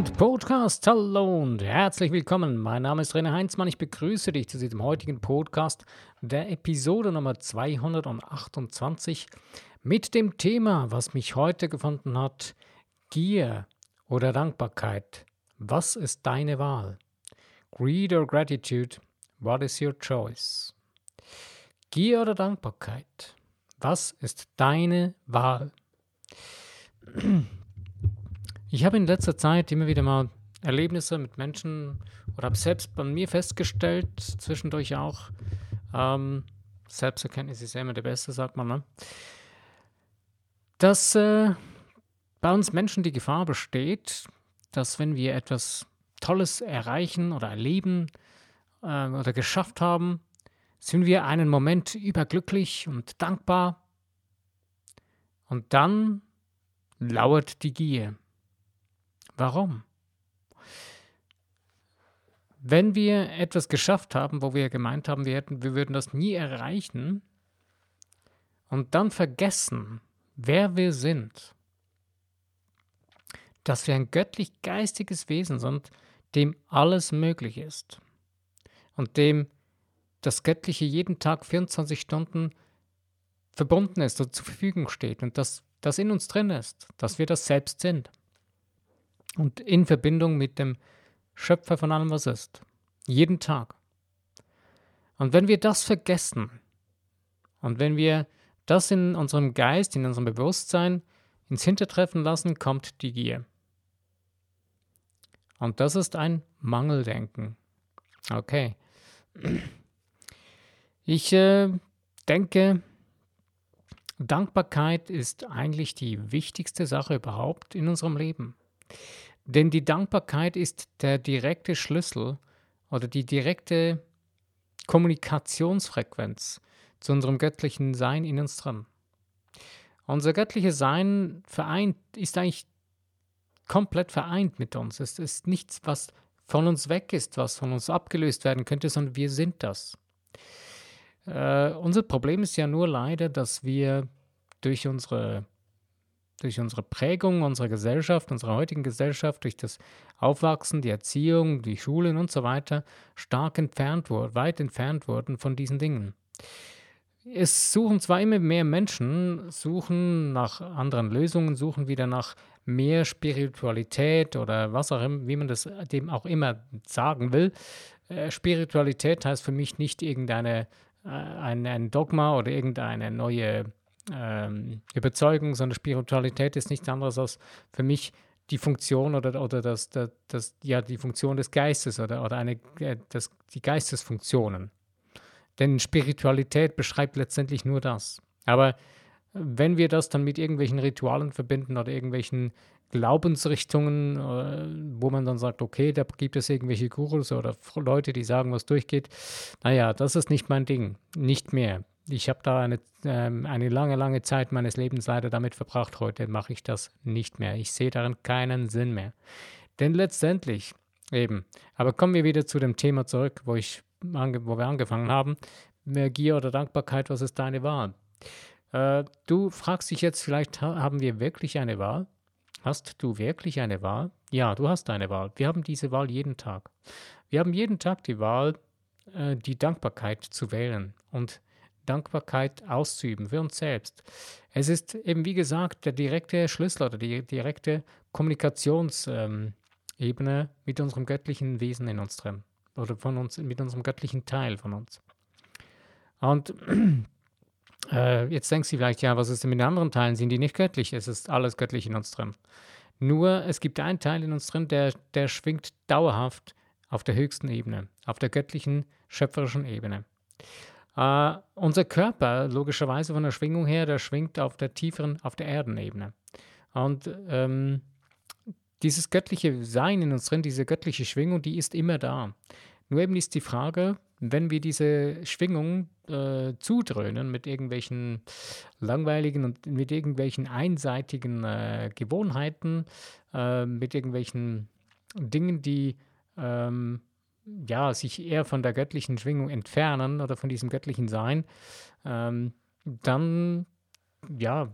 und Podcast. Hallo und herzlich willkommen. Mein Name ist René Heinzmann. Ich begrüße dich zu diesem heutigen Podcast der Episode Nummer 228 mit dem Thema, was mich heute gefunden hat, Gier oder Dankbarkeit. Was ist deine Wahl? Greed or Gratitude? What is your choice? Gier oder Dankbarkeit? Was ist deine Wahl? Ich habe in letzter Zeit immer wieder mal Erlebnisse mit Menschen oder habe selbst bei mir festgestellt, zwischendurch auch, ähm, Selbsterkenntnis ist immer der Beste, sagt man, ne? dass äh, bei uns Menschen die Gefahr besteht, dass wenn wir etwas Tolles erreichen oder erleben äh, oder geschafft haben, sind wir einen Moment überglücklich und dankbar und dann lauert die Gier. Warum? Wenn wir etwas geschafft haben, wo wir gemeint haben, wir, hätten, wir würden das nie erreichen, und dann vergessen, wer wir sind, dass wir ein göttlich-geistiges Wesen sind, dem alles möglich ist und dem das Göttliche jeden Tag 24 Stunden verbunden ist und zur Verfügung steht und dass das in uns drin ist, dass wir das selbst sind und in Verbindung mit dem Schöpfer von allem, was ist. Jeden Tag. Und wenn wir das vergessen und wenn wir das in unserem Geist, in unserem Bewusstsein ins Hintertreffen lassen, kommt die Gier. Und das ist ein Mangeldenken. Okay. Ich äh, denke, Dankbarkeit ist eigentlich die wichtigste Sache überhaupt in unserem Leben. Denn die Dankbarkeit ist der direkte Schlüssel oder die direkte Kommunikationsfrequenz zu unserem göttlichen Sein in uns drin. Unser göttliches Sein vereint, ist eigentlich komplett vereint mit uns. Es ist nichts, was von uns weg ist, was von uns abgelöst werden könnte, sondern wir sind das. Äh, unser Problem ist ja nur leider, dass wir durch unsere durch unsere Prägung unserer Gesellschaft, unserer heutigen Gesellschaft, durch das Aufwachsen, die Erziehung, die Schulen und so weiter, stark entfernt wurden, weit entfernt wurden von diesen Dingen. Es suchen zwar immer mehr Menschen, suchen nach anderen Lösungen, suchen wieder nach mehr Spiritualität oder was auch immer, wie man das dem auch immer sagen will. Äh, Spiritualität heißt für mich nicht irgendeine äh, ein, ein Dogma oder irgendeine neue ähm, Überzeugung, sondern Spiritualität ist nichts anderes als für mich die Funktion oder, oder das, das, das, ja, die Funktion des Geistes oder, oder eine, äh, das, die Geistesfunktionen. Denn Spiritualität beschreibt letztendlich nur das. Aber wenn wir das dann mit irgendwelchen Ritualen verbinden oder irgendwelchen Glaubensrichtungen, äh, wo man dann sagt, okay, da gibt es irgendwelche Gurus oder Leute, die sagen, was durchgeht, naja, das ist nicht mein Ding, nicht mehr ich habe da eine, ähm, eine lange, lange Zeit meines Lebens leider damit verbracht. Heute mache ich das nicht mehr. Ich sehe darin keinen Sinn mehr. Denn letztendlich, eben, aber kommen wir wieder zu dem Thema zurück, wo, ich, wo wir angefangen haben. Gier oder Dankbarkeit, was ist deine Wahl? Äh, du fragst dich jetzt vielleicht, haben wir wirklich eine Wahl? Hast du wirklich eine Wahl? Ja, du hast eine Wahl. Wir haben diese Wahl jeden Tag. Wir haben jeden Tag die Wahl, äh, die Dankbarkeit zu wählen. Und Dankbarkeit auszuüben für uns selbst. Es ist eben, wie gesagt, der direkte Schlüssel oder die direkte Kommunikationsebene ähm, mit unserem göttlichen Wesen in uns drin oder von uns, mit unserem göttlichen Teil von uns. Und äh, jetzt denkst du vielleicht, ja, was ist denn mit den anderen Teilen? Sind die nicht göttlich? Es ist alles göttlich in uns drin. Nur es gibt einen Teil in uns drin, der, der schwingt dauerhaft auf der höchsten Ebene, auf der göttlichen, schöpferischen Ebene. Uh, unser Körper, logischerweise von der Schwingung her, der schwingt auf der tieferen, auf der Erdenebene. Und ähm, dieses göttliche Sein in uns drin, diese göttliche Schwingung, die ist immer da. Nur eben ist die Frage, wenn wir diese Schwingung äh, zudröhnen mit irgendwelchen langweiligen und mit irgendwelchen einseitigen äh, Gewohnheiten, äh, mit irgendwelchen Dingen, die ähm, ja, sich eher von der göttlichen Schwingung entfernen oder von diesem göttlichen Sein, ähm, dann ja,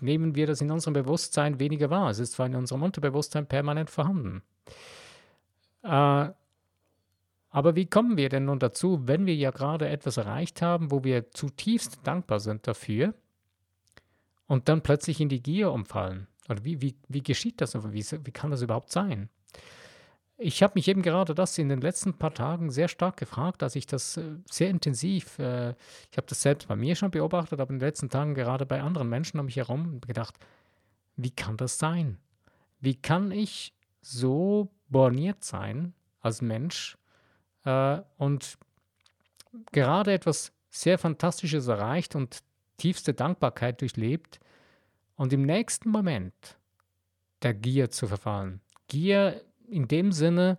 nehmen wir das in unserem Bewusstsein weniger wahr. Es ist zwar in unserem Unterbewusstsein permanent vorhanden. Äh, aber wie kommen wir denn nun dazu, wenn wir ja gerade etwas erreicht haben, wo wir zutiefst dankbar sind dafür und dann plötzlich in die Gier umfallen? Oder wie, wie, wie geschieht das? Wie, wie kann das überhaupt sein? Ich habe mich eben gerade das in den letzten paar Tagen sehr stark gefragt, als ich das äh, sehr intensiv, äh, ich habe das selbst bei mir schon beobachtet, aber in den letzten Tagen gerade bei anderen Menschen um mich herum gedacht, wie kann das sein? Wie kann ich so borniert sein als Mensch äh, und gerade etwas sehr Fantastisches erreicht und tiefste Dankbarkeit durchlebt und im nächsten Moment der Gier zu verfallen? Gier in dem Sinne,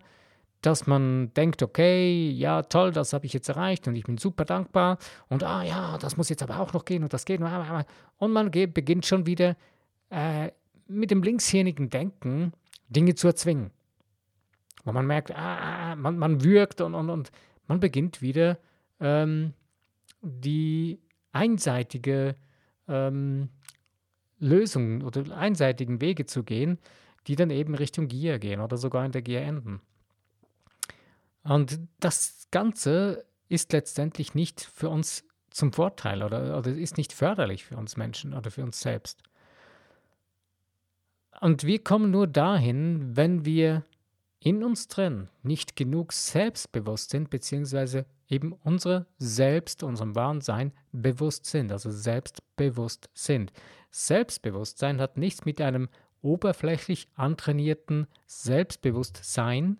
dass man denkt, okay, ja, toll, das habe ich jetzt erreicht und ich bin super dankbar und ah ja, das muss jetzt aber auch noch gehen und das geht und man beginnt schon wieder äh, mit dem linkshirnigen Denken Dinge zu erzwingen. Wo man merkt, ah, ah, ah, man, man wirkt und, und, und man beginnt wieder ähm, die einseitige ähm, Lösung oder einseitigen Wege zu gehen, die dann eben Richtung Gier gehen oder sogar in der Gier enden. Und das Ganze ist letztendlich nicht für uns zum Vorteil oder, oder ist nicht förderlich für uns Menschen oder für uns selbst. Und wir kommen nur dahin, wenn wir in uns drin nicht genug selbstbewusst sind, beziehungsweise eben unsere Selbst, unserem wahren Sein bewusst sind, also selbstbewusst sind. Selbstbewusstsein hat nichts mit einem oberflächlich antrainierten Selbstbewusstsein,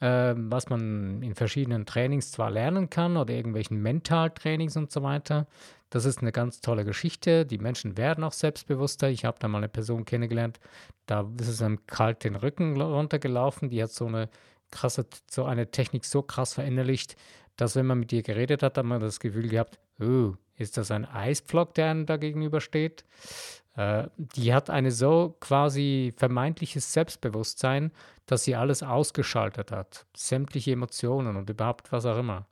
äh, was man in verschiedenen Trainings zwar lernen kann oder irgendwelchen Mentaltrainings und so weiter. Das ist eine ganz tolle Geschichte. Die Menschen werden auch selbstbewusster. Ich habe da mal eine Person kennengelernt, da ist es einem kalt den Rücken runtergelaufen. Die hat so eine krasse, so eine Technik so krass verinnerlicht, dass wenn man mit ihr geredet hat, hat man das Gefühl gehabt, oh, ist das ein Eisblock, der einem da gegenübersteht? Äh, die hat eine so quasi vermeintliches Selbstbewusstsein, dass sie alles ausgeschaltet hat. Sämtliche Emotionen und überhaupt was auch immer.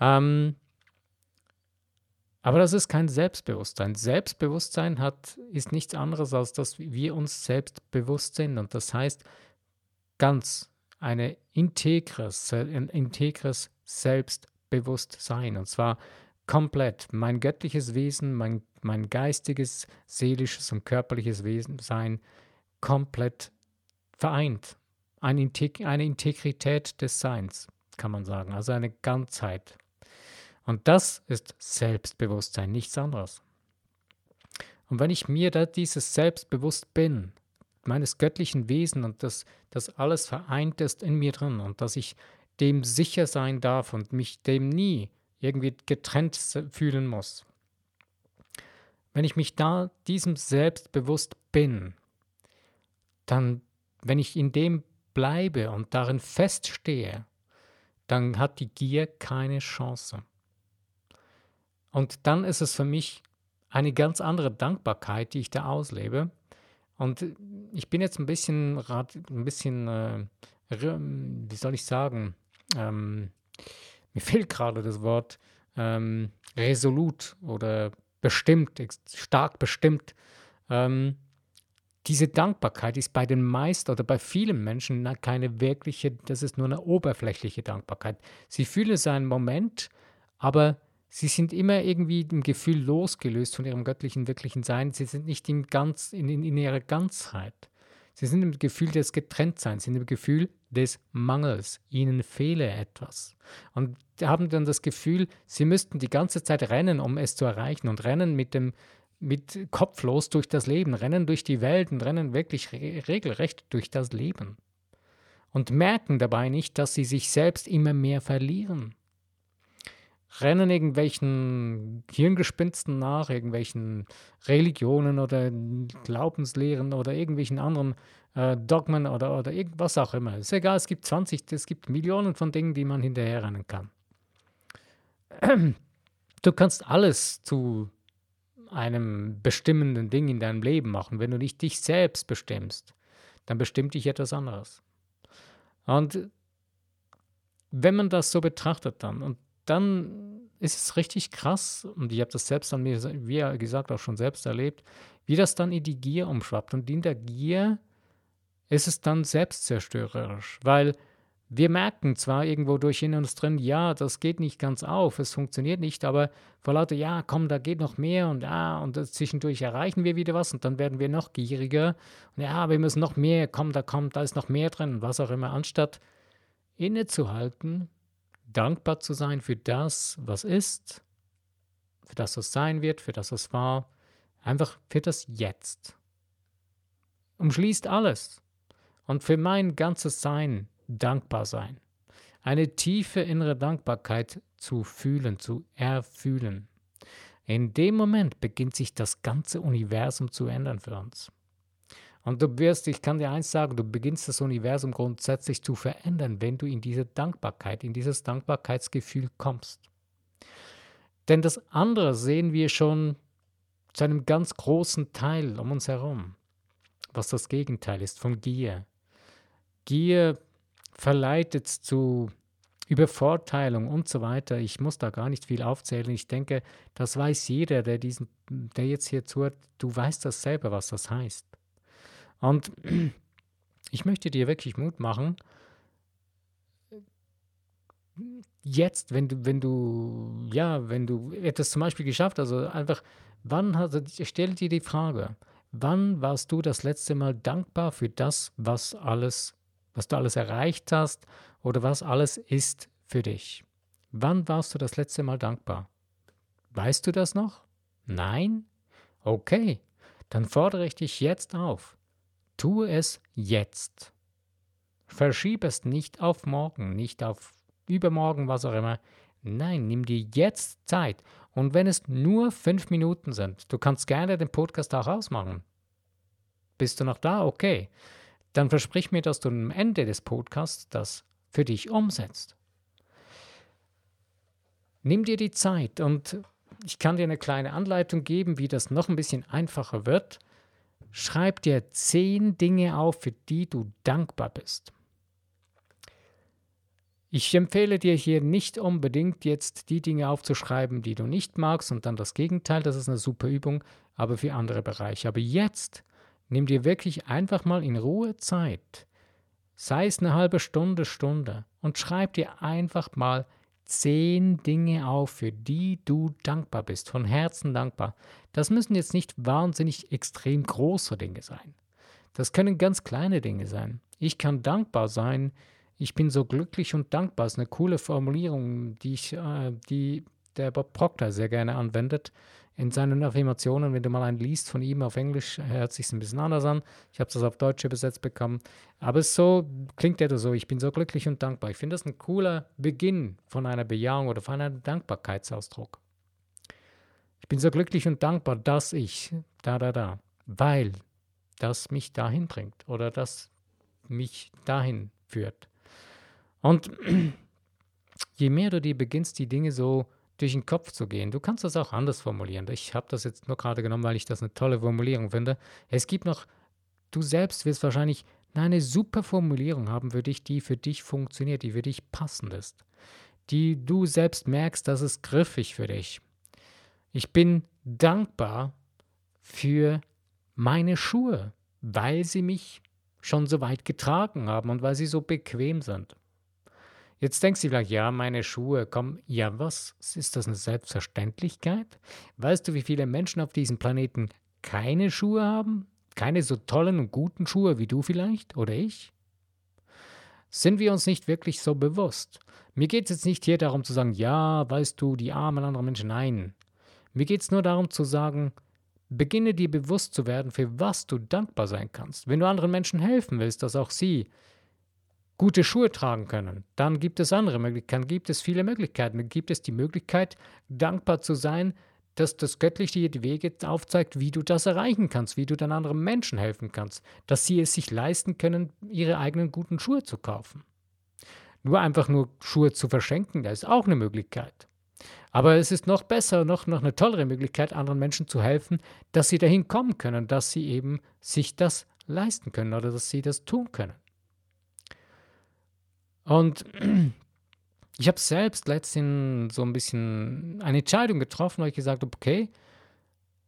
Ähm, aber das ist kein Selbstbewusstsein. Selbstbewusstsein hat, ist nichts anderes, als dass wir uns selbst bewusst sind. Und das heißt, ganz eine integres, ein integres Selbstbewusstsein. Und zwar komplett. Mein göttliches Wesen, mein mein geistiges, seelisches und körperliches Wesen sein komplett vereint. Eine, Integ eine Integrität des Seins, kann man sagen, also eine Ganzheit. Und das ist Selbstbewusstsein, nichts anderes. Und wenn ich mir da dieses Selbstbewusst bin, meines göttlichen Wesens und dass das alles vereint ist in mir drin und dass ich dem sicher sein darf und mich dem nie irgendwie getrennt fühlen muss, wenn ich mich da diesem selbst bewusst bin, dann, wenn ich in dem bleibe und darin feststehe, dann hat die Gier keine Chance. Und dann ist es für mich eine ganz andere Dankbarkeit, die ich da auslebe. Und ich bin jetzt ein bisschen, ein bisschen, äh, wie soll ich sagen, ähm, mir fehlt gerade das Wort ähm, resolut oder bestimmt, stark bestimmt. Ähm, diese Dankbarkeit ist bei den meisten oder bei vielen Menschen keine wirkliche, das ist nur eine oberflächliche Dankbarkeit. Sie fühlen es einen Moment, aber sie sind immer irgendwie im Gefühl losgelöst von ihrem göttlichen, wirklichen Sein. Sie sind nicht in, ganz, in, in ihrer Ganzheit. Sie sind im Gefühl des Getrenntseins, sind im Gefühl des Mangels. Ihnen fehle etwas. Und haben dann das Gefühl, sie müssten die ganze Zeit rennen, um es zu erreichen und rennen mit dem mit kopflos durch das Leben, rennen durch die Welt und rennen wirklich re regelrecht durch das Leben. Und merken dabei nicht, dass sie sich selbst immer mehr verlieren rennen irgendwelchen Hirngespinsten nach, irgendwelchen Religionen oder Glaubenslehren oder irgendwelchen anderen äh, Dogmen oder, oder irgendwas auch immer. Ist egal, es gibt 20, es gibt Millionen von Dingen, die man hinterherrennen kann. Du kannst alles zu einem bestimmenden Ding in deinem Leben machen. Wenn du nicht dich selbst bestimmst, dann bestimmt dich etwas anderes. Und wenn man das so betrachtet dann und dann ist es richtig krass, und ich habe das selbst an mir, wie gesagt, auch schon selbst erlebt, wie das dann in die Gier umschwappt. Und in der Gier ist es dann selbstzerstörerisch, weil wir merken zwar irgendwo durch in uns drin, ja, das geht nicht ganz auf, es funktioniert nicht, aber vor lauter, ja, komm, da geht noch mehr und ja, und zwischendurch erreichen wir wieder was und dann werden wir noch gieriger und ja, wir müssen noch mehr, komm, da kommt, da ist noch mehr drin, was auch immer, anstatt innezuhalten, dankbar zu sein für das, was ist, für das, was sein wird, für das, was war, einfach für das Jetzt. Umschließt alles. Und für mein ganzes Sein dankbar sein. Eine tiefe innere Dankbarkeit zu fühlen, zu erfühlen. In dem Moment beginnt sich das ganze Universum zu ändern für uns. Und du wirst, ich kann dir eins sagen, du beginnst das Universum grundsätzlich zu verändern, wenn du in diese Dankbarkeit, in dieses Dankbarkeitsgefühl kommst. Denn das andere sehen wir schon zu einem ganz großen Teil um uns herum, was das Gegenteil ist von Gier. Gier verleitet zu Übervorteilung und so weiter. Ich muss da gar nicht viel aufzählen. Ich denke, das weiß jeder, der, diesen, der jetzt hier zuhört. Du weißt das selber, was das heißt. Und ich möchte dir wirklich Mut machen, jetzt, wenn du, wenn du, ja, wenn du etwas zum Beispiel geschafft, also einfach, wann hast du, stell dir die Frage, wann warst du das letzte Mal dankbar für das, was alles was du alles erreicht hast oder was alles ist für dich. Wann warst du das letzte Mal dankbar? Weißt du das noch? Nein? Okay, dann fordere ich dich jetzt auf. Tue es jetzt. Verschiebe es nicht auf morgen, nicht auf übermorgen, was auch immer. Nein, nimm dir jetzt Zeit. Und wenn es nur fünf Minuten sind, du kannst gerne den Podcast auch ausmachen. Bist du noch da? Okay dann versprich mir, dass du am Ende des Podcasts das für dich umsetzt. Nimm dir die Zeit und ich kann dir eine kleine Anleitung geben, wie das noch ein bisschen einfacher wird. Schreib dir zehn Dinge auf, für die du dankbar bist. Ich empfehle dir hier nicht unbedingt jetzt die Dinge aufzuschreiben, die du nicht magst und dann das Gegenteil, das ist eine super Übung, aber für andere Bereiche. Aber jetzt Nimm dir wirklich einfach mal in Ruhe Zeit, sei es eine halbe Stunde, Stunde, und schreib dir einfach mal zehn Dinge auf, für die du dankbar bist, von Herzen dankbar. Das müssen jetzt nicht wahnsinnig extrem große Dinge sein. Das können ganz kleine Dinge sein. Ich kann dankbar sein. Ich bin so glücklich und dankbar. Das ist eine coole Formulierung, die, ich, äh, die der Bob Proctor sehr gerne anwendet in seinen Affirmationen, wenn du mal einen liest von ihm auf Englisch, hört sich ein bisschen anders an. Ich habe das auf Deutsch übersetzt bekommen. Aber so klingt er so, ich bin so glücklich und dankbar. Ich finde das ein cooler Beginn von einer Bejahung oder von einem Dankbarkeitsausdruck. Ich bin so glücklich und dankbar, dass ich da, da, da, weil das mich dahin bringt oder das mich dahin führt. Und je mehr du dir beginnst, die Dinge so durch den Kopf zu gehen. Du kannst das auch anders formulieren. Ich habe das jetzt nur gerade genommen, weil ich das eine tolle Formulierung finde. Es gibt noch, du selbst wirst wahrscheinlich eine super Formulierung haben für dich, die für dich funktioniert, die für dich passend ist. Die du selbst merkst, dass es griffig für dich. Ich bin dankbar für meine Schuhe, weil sie mich schon so weit getragen haben und weil sie so bequem sind. Jetzt denkst du vielleicht, ja, meine Schuhe, komm, ja, was? Ist das eine Selbstverständlichkeit? Weißt du, wie viele Menschen auf diesem Planeten keine Schuhe haben? Keine so tollen und guten Schuhe wie du vielleicht oder ich? Sind wir uns nicht wirklich so bewusst? Mir geht es jetzt nicht hier darum zu sagen, ja, weißt du, die armen anderen Menschen, nein. Mir geht es nur darum zu sagen, beginne dir bewusst zu werden, für was du dankbar sein kannst. Wenn du anderen Menschen helfen willst, dass auch sie gute Schuhe tragen können. Dann gibt es andere Möglichkeiten, gibt es viele Möglichkeiten. Dann gibt es die Möglichkeit, dankbar zu sein, dass das Göttliche dir die Wege aufzeigt, wie du das erreichen kannst, wie du dann anderen Menschen helfen kannst, dass sie es sich leisten können, ihre eigenen guten Schuhe zu kaufen. Nur einfach nur Schuhe zu verschenken, das ist auch eine Möglichkeit. Aber es ist noch besser, noch, noch eine tollere Möglichkeit, anderen Menschen zu helfen, dass sie dahin kommen können, dass sie eben sich das leisten können oder dass sie das tun können. Und ich habe selbst letztens so ein bisschen eine Entscheidung getroffen, wo ich gesagt habe, okay,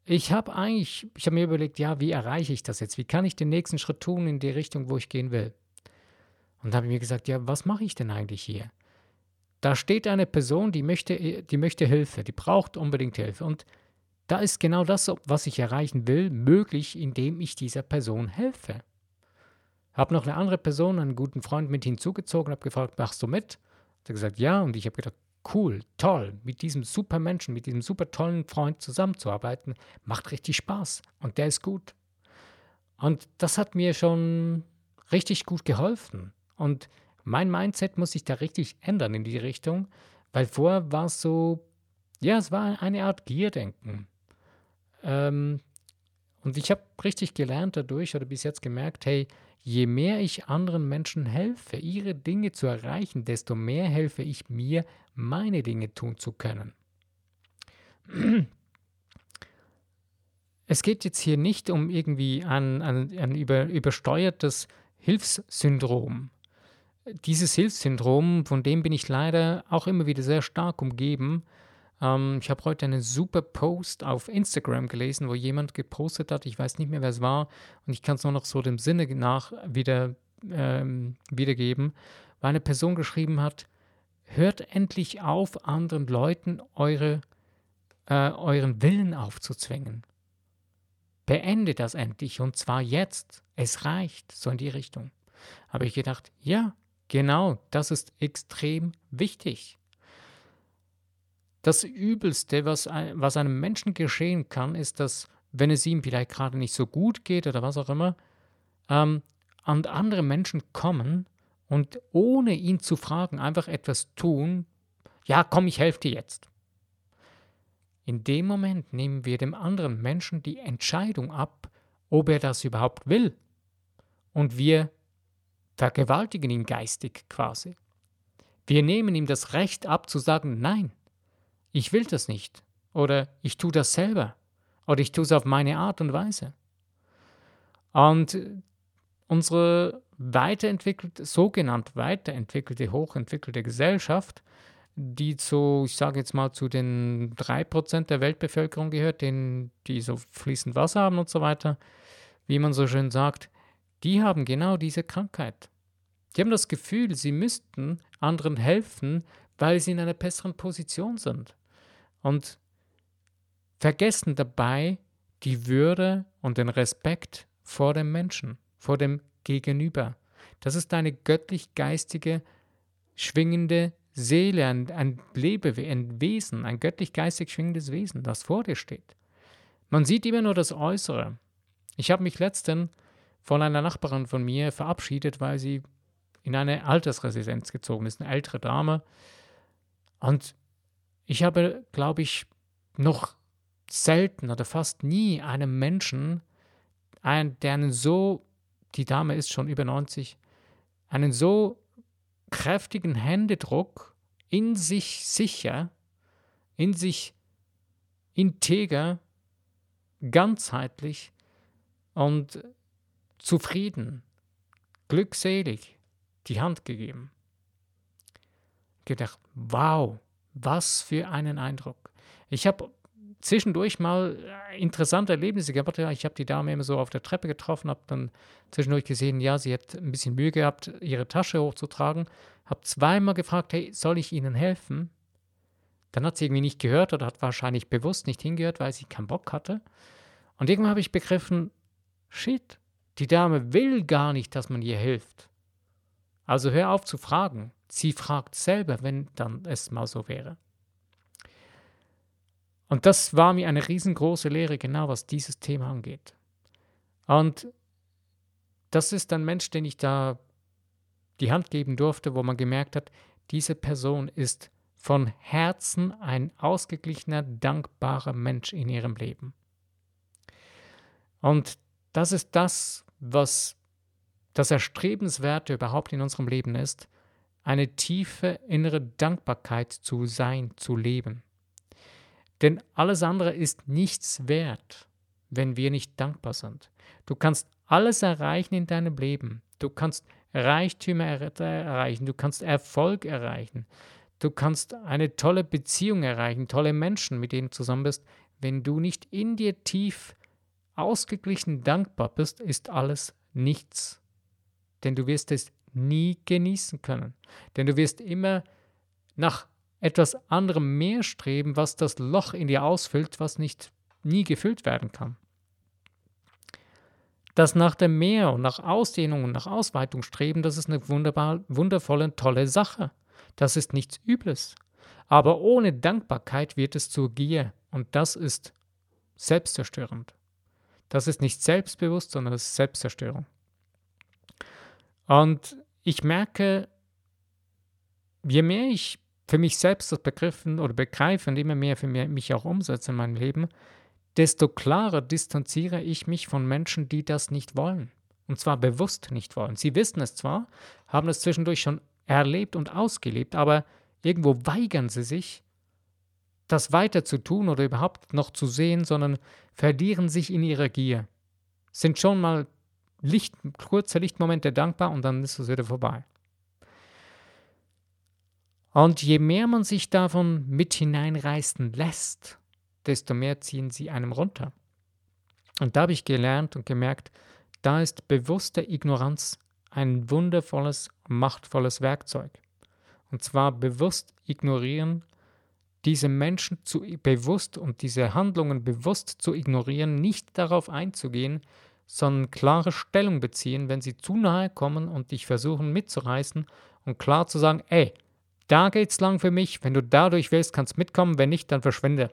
ich habe eigentlich, ich habe mir überlegt, ja, wie erreiche ich das jetzt? Wie kann ich den nächsten Schritt tun in die Richtung, wo ich gehen will? Und da habe ich mir gesagt, ja, was mache ich denn eigentlich hier? Da steht eine Person, die möchte, die möchte Hilfe, die braucht unbedingt Hilfe. Und da ist genau das, was ich erreichen will, möglich, indem ich dieser Person helfe. Habe noch eine andere Person, einen guten Freund mit hinzugezogen, habe gefragt, machst du mit? Hat er gesagt, ja. Und ich habe gedacht, cool, toll, mit diesem super Menschen, mit diesem super tollen Freund zusammenzuarbeiten, macht richtig Spaß. Und der ist gut. Und das hat mir schon richtig gut geholfen. Und mein Mindset muss sich da richtig ändern in die Richtung, weil vorher war es so, ja, es war eine Art Gierdenken. Ähm, und ich habe richtig gelernt dadurch oder bis jetzt gemerkt, hey, je mehr ich anderen Menschen helfe, ihre Dinge zu erreichen, desto mehr helfe ich mir, meine Dinge tun zu können. Es geht jetzt hier nicht um irgendwie ein, ein, ein über, übersteuertes Hilfssyndrom. Dieses Hilfssyndrom, von dem bin ich leider auch immer wieder sehr stark umgeben. Ähm, ich habe heute einen super Post auf Instagram gelesen, wo jemand gepostet hat, ich weiß nicht mehr, wer es war, und ich kann es nur noch so dem Sinne nach wieder, ähm, wiedergeben, weil eine Person geschrieben hat, hört endlich auf, anderen Leuten eure, äh, euren Willen aufzuzwängen. Beende das endlich und zwar jetzt. Es reicht, so in die Richtung. Habe ich gedacht, ja, genau, das ist extrem wichtig. Das Übelste, was, was einem Menschen geschehen kann, ist, dass, wenn es ihm vielleicht gerade nicht so gut geht oder was auch immer, ähm, und andere Menschen kommen und ohne ihn zu fragen einfach etwas tun, ja, komm, ich helfe dir jetzt. In dem Moment nehmen wir dem anderen Menschen die Entscheidung ab, ob er das überhaupt will. Und wir vergewaltigen ihn geistig quasi. Wir nehmen ihm das Recht ab zu sagen, nein, ich will das nicht. Oder ich tue das selber. Oder ich tue es auf meine Art und Weise. Und unsere weiterentwickelte, sogenannt weiterentwickelte, hochentwickelte Gesellschaft, die zu, ich sage jetzt mal, zu den 3% der Weltbevölkerung gehört, denen, die so fließend Wasser haben und so weiter, wie man so schön sagt, die haben genau diese Krankheit. Die haben das Gefühl, sie müssten anderen helfen, weil sie in einer besseren Position sind. Und vergessen dabei die Würde und den Respekt vor dem Menschen, vor dem Gegenüber. Das ist eine göttlich-geistige, schwingende Seele, ein, ein Lebewesen, ein Wesen, ein göttlich-geistig schwingendes Wesen, das vor dir steht. Man sieht immer nur das Äußere. Ich habe mich letztens von einer Nachbarin von mir verabschiedet, weil sie in eine Altersresidenz gezogen ist, eine ältere Dame. Und ich habe, glaube ich, noch selten oder fast nie einem Menschen, ein, der einen so, die Dame ist schon über 90, einen so kräftigen Händedruck in sich sicher, in sich integer, ganzheitlich und zufrieden, glückselig die Hand gegeben. Gedacht, wow, was für einen Eindruck. Ich habe zwischendurch mal äh, interessante Erlebnisse gehabt. Ich habe die Dame immer so auf der Treppe getroffen, habe dann zwischendurch gesehen, ja, sie hat ein bisschen Mühe gehabt, ihre Tasche hochzutragen. Habe zweimal gefragt, hey, soll ich Ihnen helfen? Dann hat sie irgendwie nicht gehört oder hat wahrscheinlich bewusst nicht hingehört, weil sie keinen Bock hatte. Und irgendwann habe ich begriffen, shit, die Dame will gar nicht, dass man ihr hilft. Also hör auf zu fragen. Sie fragt selber, wenn dann es mal so wäre. Und das war mir eine riesengroße Lehre, genau was dieses Thema angeht. Und das ist ein Mensch, den ich da die Hand geben durfte, wo man gemerkt hat, diese Person ist von Herzen ein ausgeglichener, dankbarer Mensch in ihrem Leben. Und das ist das, was das Erstrebenswerte überhaupt in unserem Leben ist, eine tiefe innere Dankbarkeit zu sein, zu leben. Denn alles andere ist nichts wert, wenn wir nicht dankbar sind. Du kannst alles erreichen in deinem Leben. Du kannst Reichtümer erreichen, du kannst Erfolg erreichen. du kannst eine tolle Beziehung erreichen, tolle Menschen, mit denen du zusammen bist. Wenn du nicht in dir tief ausgeglichen dankbar bist, ist alles nichts. Denn du wirst es nie genießen können. Denn du wirst immer nach etwas anderem mehr streben, was das Loch in dir ausfüllt, was nicht nie gefüllt werden kann. Das nach dem Meer und nach Ausdehnung und nach Ausweitung streben, das ist eine wunderbar, wundervolle, tolle Sache. Das ist nichts Übles. Aber ohne Dankbarkeit wird es zur Gier und das ist selbstzerstörend. Das ist nicht selbstbewusst, sondern das ist Selbstzerstörung. Und ich merke, je mehr ich für mich selbst das begriffen oder begreife und immer mehr für mich auch umsetze in meinem Leben, desto klarer distanziere ich mich von Menschen, die das nicht wollen. Und zwar bewusst nicht wollen. Sie wissen es zwar, haben es zwischendurch schon erlebt und ausgelebt, aber irgendwo weigern sie sich, das weiter zu tun oder überhaupt noch zu sehen, sondern verlieren sich in ihrer Gier. Sind schon mal Licht, kurze Lichtmomente dankbar und dann ist es wieder vorbei. Und je mehr man sich davon mit hineinreißen lässt, desto mehr ziehen sie einem runter. Und da habe ich gelernt und gemerkt, da ist bewusste Ignoranz ein wundervolles, machtvolles Werkzeug. Und zwar bewusst ignorieren, diese Menschen zu bewusst und diese Handlungen bewusst zu ignorieren, nicht darauf einzugehen, sondern klare Stellung beziehen, wenn sie zu nahe kommen und dich versuchen mitzureißen und klar zu sagen, ey, da geht's lang für mich, wenn du dadurch willst, kannst mitkommen, wenn nicht, dann verschwinde.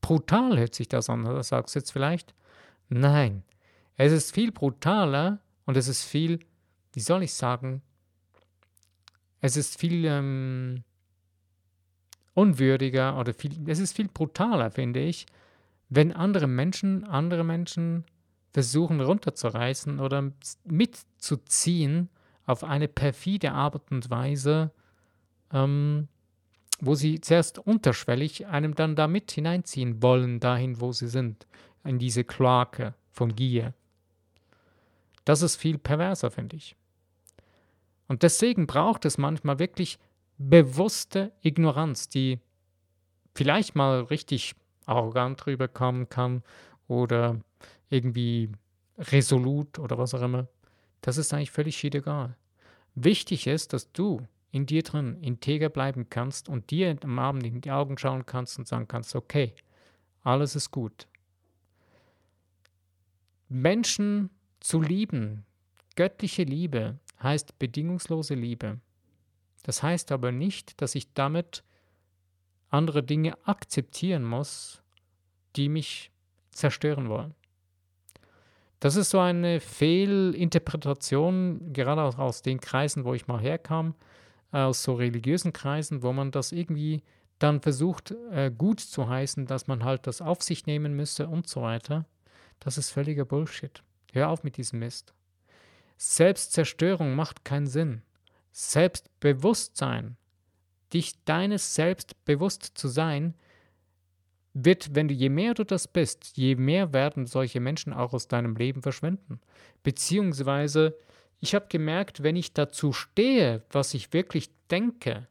Brutal hört sich das an, oder sagst du jetzt vielleicht? Nein, es ist viel brutaler und es ist viel, wie soll ich sagen, es ist viel ähm, unwürdiger oder viel, es ist viel brutaler, finde ich, wenn andere Menschen, andere Menschen versuchen runterzureißen oder mitzuziehen auf eine perfide Art und Weise, ähm, wo sie zuerst unterschwellig einem dann da mit hineinziehen wollen, dahin, wo sie sind, in diese Kloake von Gier. Das ist viel perverser, finde ich. Und deswegen braucht es manchmal wirklich bewusste Ignoranz, die vielleicht mal richtig arrogant rüberkommen kann oder irgendwie resolut oder was auch immer. Das ist eigentlich völlig egal. Wichtig ist, dass du in dir drin integer bleiben kannst und dir am Abend in die Augen schauen kannst und sagen kannst, okay, alles ist gut. Menschen zu lieben, göttliche Liebe heißt bedingungslose Liebe. Das heißt aber nicht, dass ich damit andere Dinge akzeptieren muss, die mich zerstören wollen. Das ist so eine Fehlinterpretation, gerade aus den Kreisen, wo ich mal herkam, aus so religiösen Kreisen, wo man das irgendwie dann versucht äh, gut zu heißen, dass man halt das auf sich nehmen müsse und so weiter. Das ist völliger Bullshit. Hör auf mit diesem Mist. Selbstzerstörung macht keinen Sinn. Selbstbewusstsein, dich deines Selbst bewusst zu sein, wird, wenn du je mehr du das bist, je mehr werden solche Menschen auch aus deinem Leben verschwinden. Beziehungsweise ich habe gemerkt, wenn ich dazu stehe, was ich wirklich denke,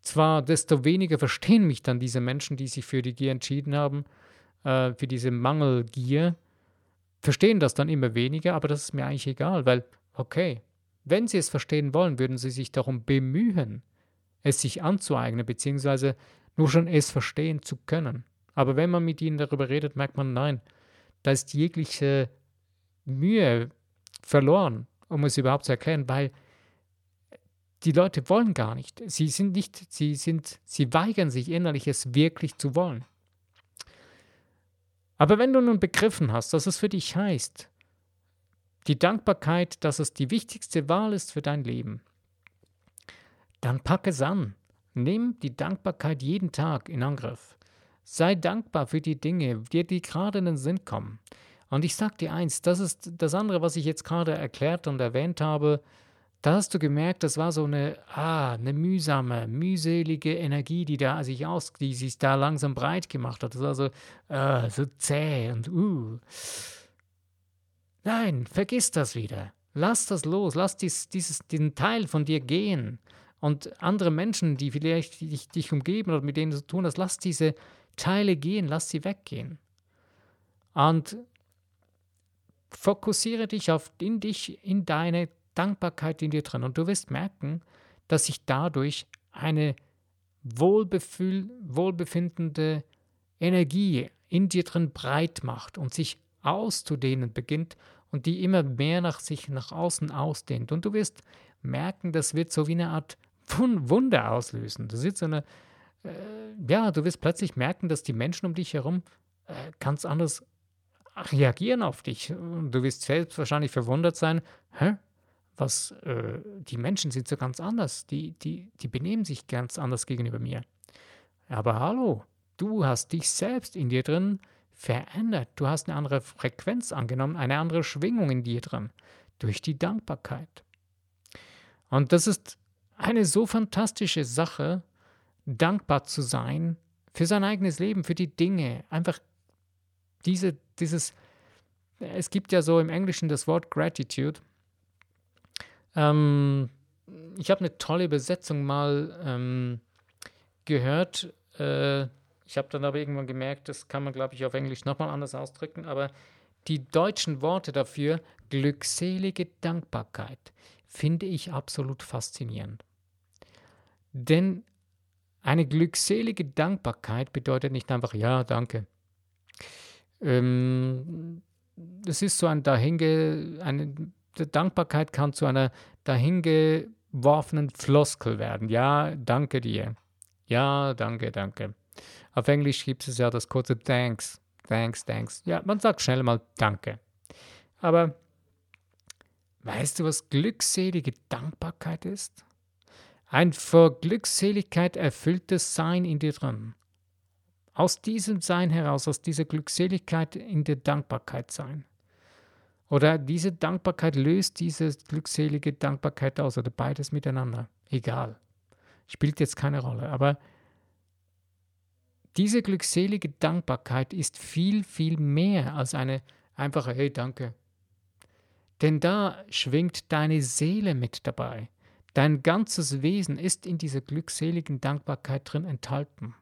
zwar desto weniger verstehen mich dann diese Menschen, die sich für die Gier entschieden haben, äh, für diese Mangelgier, verstehen das dann immer weniger, aber das ist mir eigentlich egal, weil, okay, wenn sie es verstehen wollen, würden sie sich darum bemühen, es sich anzueignen, beziehungsweise nur schon es verstehen zu können. Aber wenn man mit ihnen darüber redet, merkt man, nein, da ist jegliche Mühe verloren, um es überhaupt zu erklären, weil die Leute wollen gar nicht. Sie sind nicht, sie sind, sie weigern sich innerlich, es wirklich zu wollen. Aber wenn du nun begriffen hast, dass es für dich heißt, die Dankbarkeit, dass es die wichtigste Wahl ist für dein Leben, dann pack es an. Nimm die Dankbarkeit jeden Tag in Angriff. Sei dankbar für die Dinge, die dir gerade in den Sinn kommen. Und ich sag dir eins, das ist das andere, was ich jetzt gerade erklärt und erwähnt habe. Da hast du gemerkt, das war so eine, ah, eine mühsame, mühselige Energie, die da sich aus, die sich da langsam breit gemacht hat. Das war so, ah, so zäh und uh. Nein, vergiss das wieder. Lass das los, lass dies, dieses, diesen Teil von dir gehen Und andere Menschen, die vielleicht dich, dich umgeben oder mit denen du tun hast, lass diese Teile gehen, lass sie weggehen. Und fokussiere dich auf in dich, in deine Dankbarkeit in dir drin. Und du wirst merken, dass sich dadurch eine wohlbefühl, wohlbefindende Energie in dir drin breit macht und sich auszudehnen beginnt und die immer mehr nach sich nach außen ausdehnt. Und du wirst merken, das wird so wie eine Art Wunder auslösen. Das wird so eine, äh, ja, du wirst plötzlich merken, dass die Menschen um dich herum äh, ganz anders reagieren auf dich. Und du wirst selbst wahrscheinlich verwundert sein, hä? Was, äh, die Menschen sind so ganz anders, die, die, die benehmen sich ganz anders gegenüber mir. Aber hallo, du hast dich selbst in dir drin verändert. Du hast eine andere Frequenz angenommen, eine andere Schwingung in dir drin, durch die Dankbarkeit. Und das ist eine so fantastische Sache, dankbar zu sein für sein eigenes Leben, für die Dinge. Einfach diese, dieses, es gibt ja so im Englischen das Wort Gratitude. Ähm, ich habe eine tolle Übersetzung mal ähm, gehört. Äh, ich habe dann aber irgendwann gemerkt, das kann man, glaube ich, auf Englisch nochmal anders ausdrücken, aber die deutschen Worte dafür, glückselige Dankbarkeit, finde ich absolut faszinierend. Denn eine glückselige Dankbarkeit bedeutet nicht einfach, ja, danke. Ähm, das ist so ein dahinge, eine Dankbarkeit kann zu einer dahingeworfenen Floskel werden. Ja, danke dir. Ja, danke, danke. Auf Englisch gibt es ja das kurze Thanks. Thanks, thanks. Ja, man sagt schnell mal Danke. Aber weißt du, was glückselige Dankbarkeit ist? Ein vor Glückseligkeit erfülltes Sein in dir drin. Aus diesem Sein heraus, aus dieser Glückseligkeit in der Dankbarkeit sein. Oder diese Dankbarkeit löst diese glückselige Dankbarkeit aus oder beides miteinander. Egal. Spielt jetzt keine Rolle. Aber diese glückselige Dankbarkeit ist viel, viel mehr als eine einfache Hey, danke. Denn da schwingt deine Seele mit dabei. Dein ganzes Wesen ist in dieser glückseligen Dankbarkeit drin enthalten.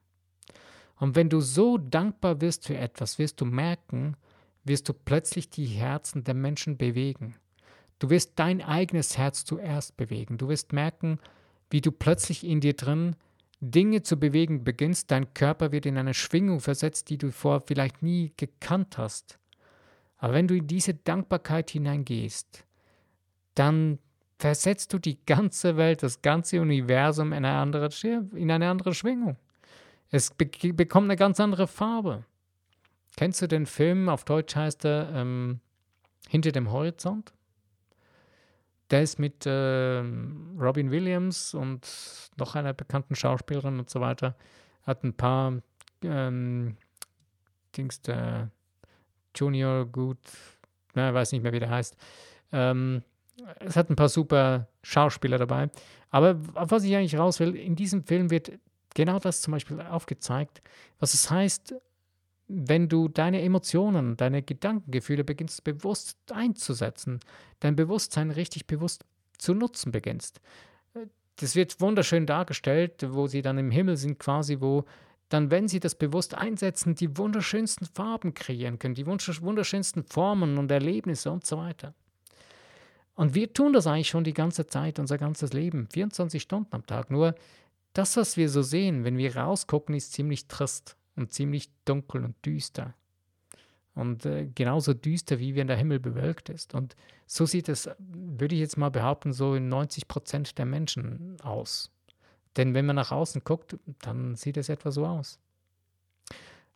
Und wenn du so dankbar wirst für etwas, wirst du merken, wirst du plötzlich die Herzen der Menschen bewegen. Du wirst dein eigenes Herz zuerst bewegen. Du wirst merken, wie du plötzlich in dir drin Dinge zu bewegen beginnst. Dein Körper wird in eine Schwingung versetzt, die du vorher vielleicht nie gekannt hast. Aber wenn du in diese Dankbarkeit hineingehst, dann versetzt du die ganze Welt, das ganze Universum in eine andere, in eine andere Schwingung. Es be bekommt eine ganz andere Farbe. Kennst du den Film, auf Deutsch heißt er ähm, Hinter dem Horizont? Der ist mit äh, Robin Williams und noch einer bekannten Schauspielerin und so weiter. Hat ein paar ähm, Dings, der Junior Good, ne, weiß nicht mehr, wie der heißt. Ähm, es hat ein paar super Schauspieler dabei. Aber auf was ich eigentlich raus will, in diesem Film wird genau das zum Beispiel aufgezeigt, was es heißt, wenn du deine Emotionen, deine Gedankengefühle beginnst bewusst einzusetzen, dein Bewusstsein richtig bewusst zu nutzen beginnst. Das wird wunderschön dargestellt, wo sie dann im Himmel sind, quasi, wo dann, wenn sie das bewusst einsetzen, die wunderschönsten Farben kreieren können, die wunderschönsten Formen und Erlebnisse und so weiter. Und wir tun das eigentlich schon die ganze Zeit, unser ganzes Leben, 24 Stunden am Tag. Nur das, was wir so sehen, wenn wir rausgucken, ist ziemlich trist und ziemlich dunkel und düster. Und äh, genauso düster, wie wenn der Himmel bewölkt ist. Und so sieht es, würde ich jetzt mal behaupten, so in 90 Prozent der Menschen aus. Denn wenn man nach außen guckt, dann sieht es etwa so aus.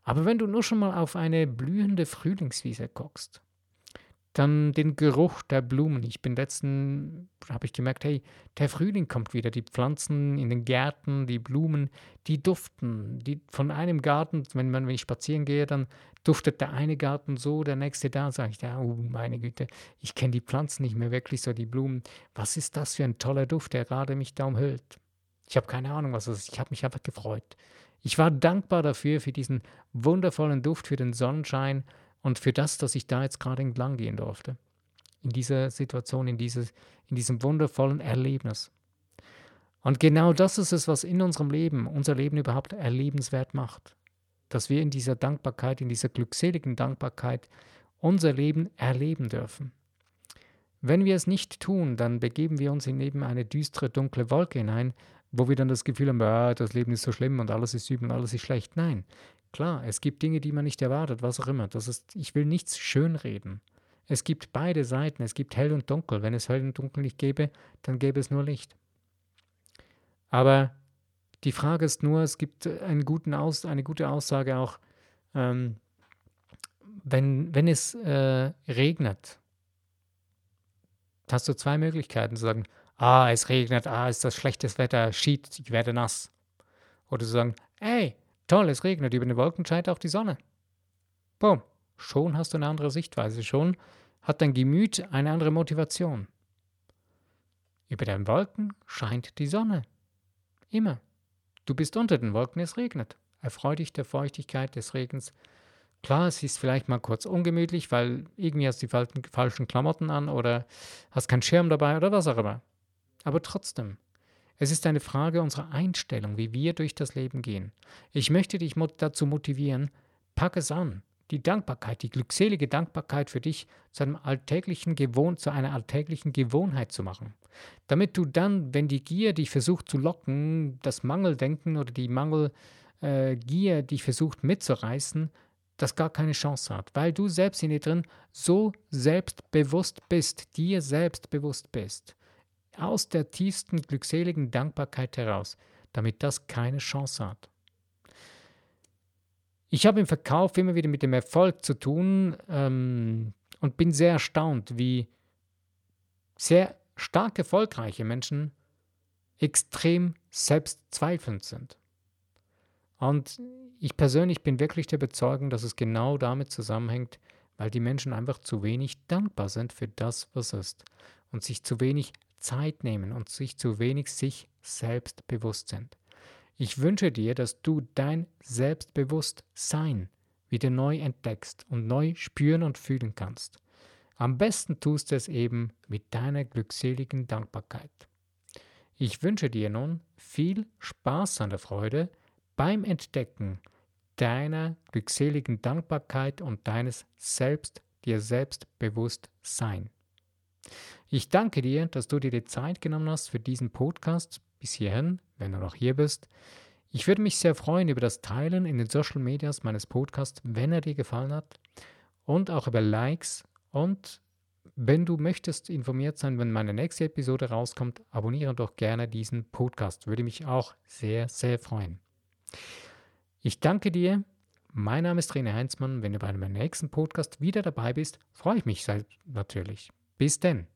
Aber wenn du nur schon mal auf eine blühende Frühlingswiese guckst, dann den Geruch der Blumen. Ich bin letzten, habe ich gemerkt, hey, der Frühling kommt wieder. Die Pflanzen in den Gärten, die Blumen, die duften. Die, von einem Garten, wenn, man, wenn ich spazieren gehe, dann duftet der eine Garten so, der nächste da. Sage ich, ja, oh meine Güte, ich kenne die Pflanzen nicht mehr wirklich so, die Blumen. Was ist das für ein toller Duft, der gerade mich da umhüllt? Ich habe keine Ahnung, was das ist. Ich habe mich einfach gefreut. Ich war dankbar dafür, für diesen wundervollen Duft, für den Sonnenschein und für das, dass ich da jetzt gerade entlang gehen durfte. In dieser Situation, in, dieses, in diesem wundervollen Erlebnis. Und genau das ist es, was in unserem Leben, unser Leben überhaupt erlebenswert macht. Dass wir in dieser Dankbarkeit, in dieser glückseligen Dankbarkeit unser Leben erleben dürfen. Wenn wir es nicht tun, dann begeben wir uns in eben eine düstere, dunkle Wolke hinein, wo wir dann das Gefühl haben, ah, das Leben ist so schlimm und alles ist übel und alles ist schlecht. Nein, klar, es gibt Dinge, die man nicht erwartet, was auch immer. Das ist, ich will nichts schönreden. Es gibt beide Seiten, es gibt hell und dunkel. Wenn es hell und dunkel nicht gäbe, dann gäbe es nur Licht. Aber die Frage ist nur, es gibt einen guten Aus, eine gute Aussage auch, ähm, wenn, wenn es äh, regnet, hast du zwei Möglichkeiten zu sagen, ah, es regnet, ah, ist das schlechtes Wetter, shit, ich werde nass. Oder zu sagen, ey, toll, es regnet, über den Wolken scheint auch die Sonne. Boom, schon hast du eine andere Sichtweise, schon hat dein Gemüt eine andere Motivation. Über den Wolken scheint die Sonne. Immer. Du bist unter den Wolken, es regnet. Erfreu dich der Feuchtigkeit des Regens. Klar, es ist vielleicht mal kurz ungemütlich, weil irgendwie hast du die falschen Klamotten an oder hast keinen Schirm dabei oder was auch immer. Aber trotzdem, es ist eine Frage unserer Einstellung, wie wir durch das Leben gehen. Ich möchte dich dazu motivieren, pack es an die Dankbarkeit, die glückselige Dankbarkeit für dich zu, einem alltäglichen Gewohn zu einer alltäglichen Gewohnheit zu machen. Damit du dann, wenn die Gier dich versucht zu locken, das Mangeldenken oder die Mangelgier äh, dich versucht mitzureißen, das gar keine Chance hat, weil du selbst in dir drin so selbstbewusst bist, dir selbstbewusst bist, aus der tiefsten glückseligen Dankbarkeit heraus, damit das keine Chance hat. Ich habe im Verkauf immer wieder mit dem Erfolg zu tun ähm, und bin sehr erstaunt, wie sehr stark erfolgreiche Menschen extrem selbstzweifelnd sind. Und ich persönlich bin wirklich der Überzeugung, dass es genau damit zusammenhängt, weil die Menschen einfach zu wenig dankbar sind für das, was ist und sich zu wenig Zeit nehmen und sich zu wenig sich selbst bewusst sind. Ich wünsche dir, dass du dein Selbstbewusstsein wieder neu entdeckst und neu spüren und fühlen kannst. Am besten tust du es eben mit deiner glückseligen Dankbarkeit. Ich wünsche dir nun viel Spaß an der Freude beim Entdecken deiner glückseligen Dankbarkeit und deines Selbst, dir selbstbewusst sein. Ich danke dir, dass du dir die Zeit genommen hast für diesen Podcast bis hierhin, wenn du noch hier bist. Ich würde mich sehr freuen über das Teilen in den Social Medias meines Podcasts, wenn er dir gefallen hat. Und auch über Likes. Und wenn du möchtest informiert sein, wenn meine nächste Episode rauskommt, abonniere doch gerne diesen Podcast. Würde mich auch sehr, sehr freuen. Ich danke dir. Mein Name ist René Heinzmann. Wenn du bei meinem nächsten Podcast wieder dabei bist, freue ich mich natürlich. Bis denn.